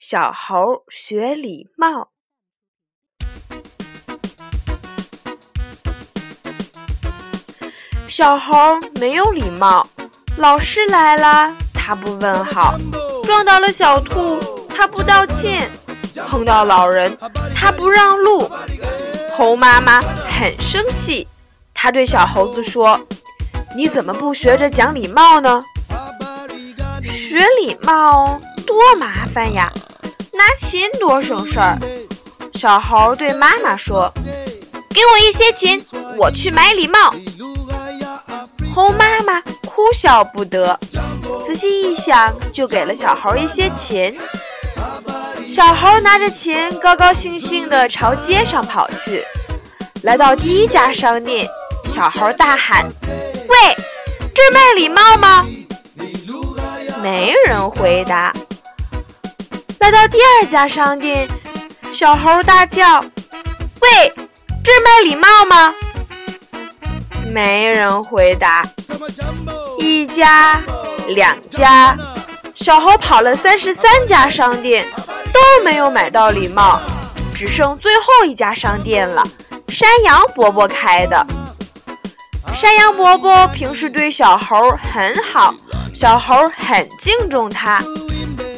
小猴学礼貌》。小猴没有礼貌，老师来了他不问好，撞到了小兔他不道歉，碰到老人他不让路。猴妈妈很生气，他对小猴子说：“你怎么不学着讲礼貌呢？”学礼貌多麻烦呀，拿钱多省事儿。小猴对妈妈说：“给我一些钱，我去买礼貌。”猴妈妈哭笑不得，仔细一想，就给了小猴一些钱。小猴拿着钱，高高兴兴地朝街上跑去。来到第一家商店，小猴大喊：“喂，这卖礼貌吗？”没人回答。来到第二家商店，小猴大叫：“喂，这卖礼貌吗？”没人回答。一家，两家，小猴跑了三十三家商店，都没有买到礼帽，只剩最后一家商店了。山羊伯伯开的。山羊伯伯平时对小猴很好。小猴很敬重他。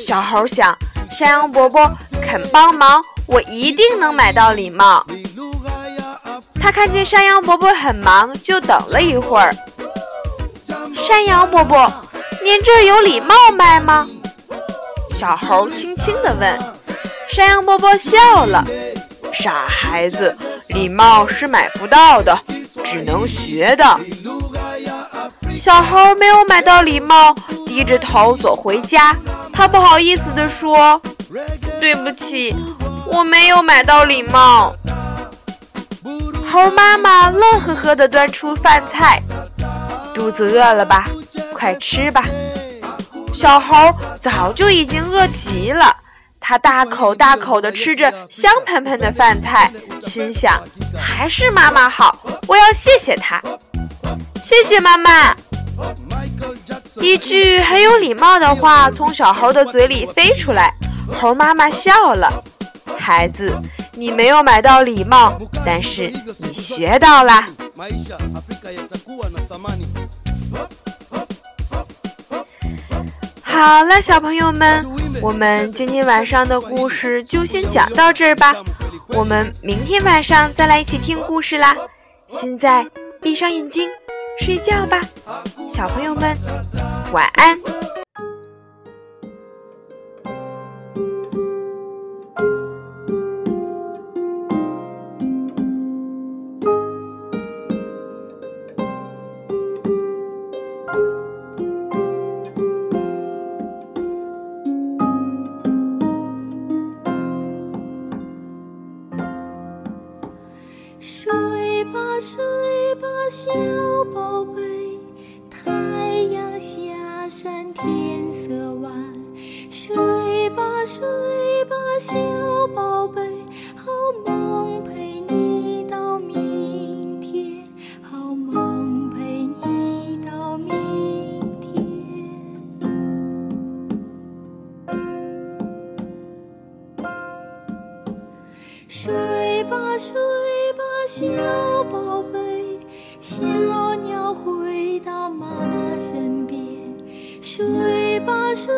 小猴想，山羊伯伯肯帮忙，我一定能买到礼帽。他看见山羊伯伯很忙，就等了一会儿。山羊伯伯，您这有礼帽卖吗？小猴轻轻地问。山羊伯伯笑了：“傻孩子，礼帽是买不到的，只能学的。”小猴没有买到礼帽，低着头走回家。他不好意思地说：“对不起，我没有买到礼帽。”猴妈妈乐呵呵地端出饭菜：“肚子饿了吧？快吃吧！”小猴早就已经饿极了，他大口大口地吃着香喷喷的饭菜，心想：“还是妈妈好，我要谢谢她。”谢谢妈妈。一句很有礼貌的话从小猴的嘴里飞出来，猴妈妈笑了。孩子，你没有买到礼貌，但是你学到了。好了，小朋友们，我们今天晚上的故事就先讲到这儿吧。我们明天晚上再来一起听故事啦。现在闭上眼睛。睡觉吧，小朋友们，晚安。睡吧睡吧小宝贝小鸟回到妈妈身边。睡吧睡